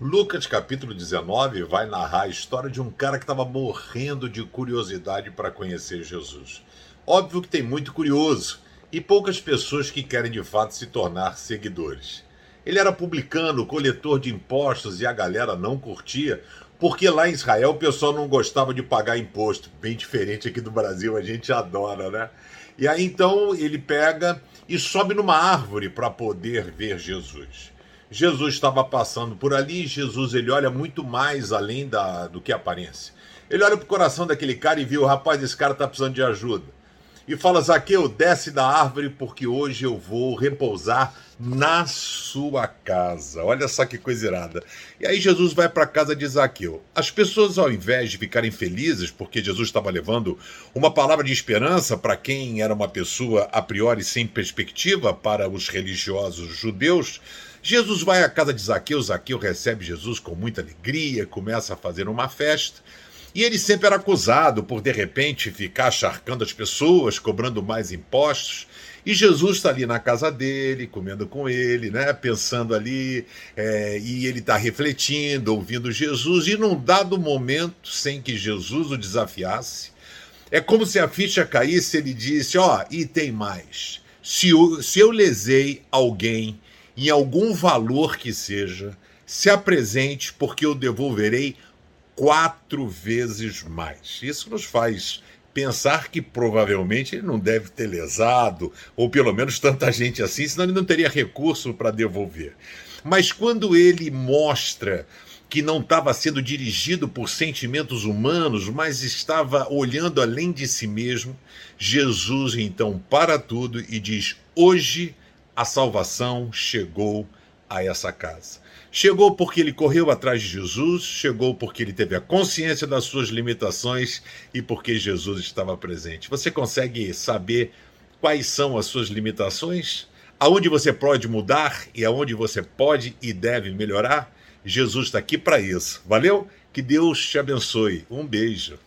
Lucas capítulo 19 vai narrar a história de um cara que estava morrendo de curiosidade para conhecer Jesus. Óbvio que tem muito curioso e poucas pessoas que querem de fato se tornar seguidores. Ele era publicano, coletor de impostos e a galera não curtia, porque lá em Israel o pessoal não gostava de pagar imposto, bem diferente aqui do Brasil, a gente adora, né? E aí então ele pega e sobe numa árvore para poder ver Jesus. Jesus estava passando por ali, Jesus ele olha muito mais além da, do que aparência. Ele olha para o coração daquele cara e viu, rapaz, esse cara está precisando de ajuda. E fala, Zaqueu, desce da árvore porque hoje eu vou repousar na sua casa. Olha só que coisa irada. E aí Jesus vai para a casa de Zaqueu. As pessoas, ao invés de ficarem felizes porque Jesus estava levando uma palavra de esperança para quem era uma pessoa a priori sem perspectiva para os religiosos judeus, Jesus vai à casa de Zaqueu, Zaqueu recebe Jesus com muita alegria, começa a fazer uma festa. E ele sempre era acusado por, de repente, ficar charcando as pessoas, cobrando mais impostos. E Jesus está ali na casa dele, comendo com ele, né? pensando ali, é, e ele está refletindo, ouvindo Jesus, e num dado momento, sem que Jesus o desafiasse, é como se a ficha caísse, ele disse: Ó, oh, e tem mais. Se eu, se eu lesei alguém em algum valor que seja, se apresente, porque eu devolverei quatro vezes mais. Isso nos faz pensar que provavelmente ele não deve ter lesado, ou pelo menos tanta gente assim, senão ele não teria recurso para devolver. Mas quando ele mostra que não estava sendo dirigido por sentimentos humanos, mas estava olhando além de si mesmo, Jesus então para tudo e diz: Hoje a salvação chegou a essa casa. Chegou porque ele correu atrás de Jesus, chegou porque ele teve a consciência das suas limitações e porque Jesus estava presente. Você consegue saber quais são as suas limitações? Aonde você pode mudar e aonde você pode e deve melhorar? Jesus está aqui para isso. Valeu? Que Deus te abençoe. Um beijo.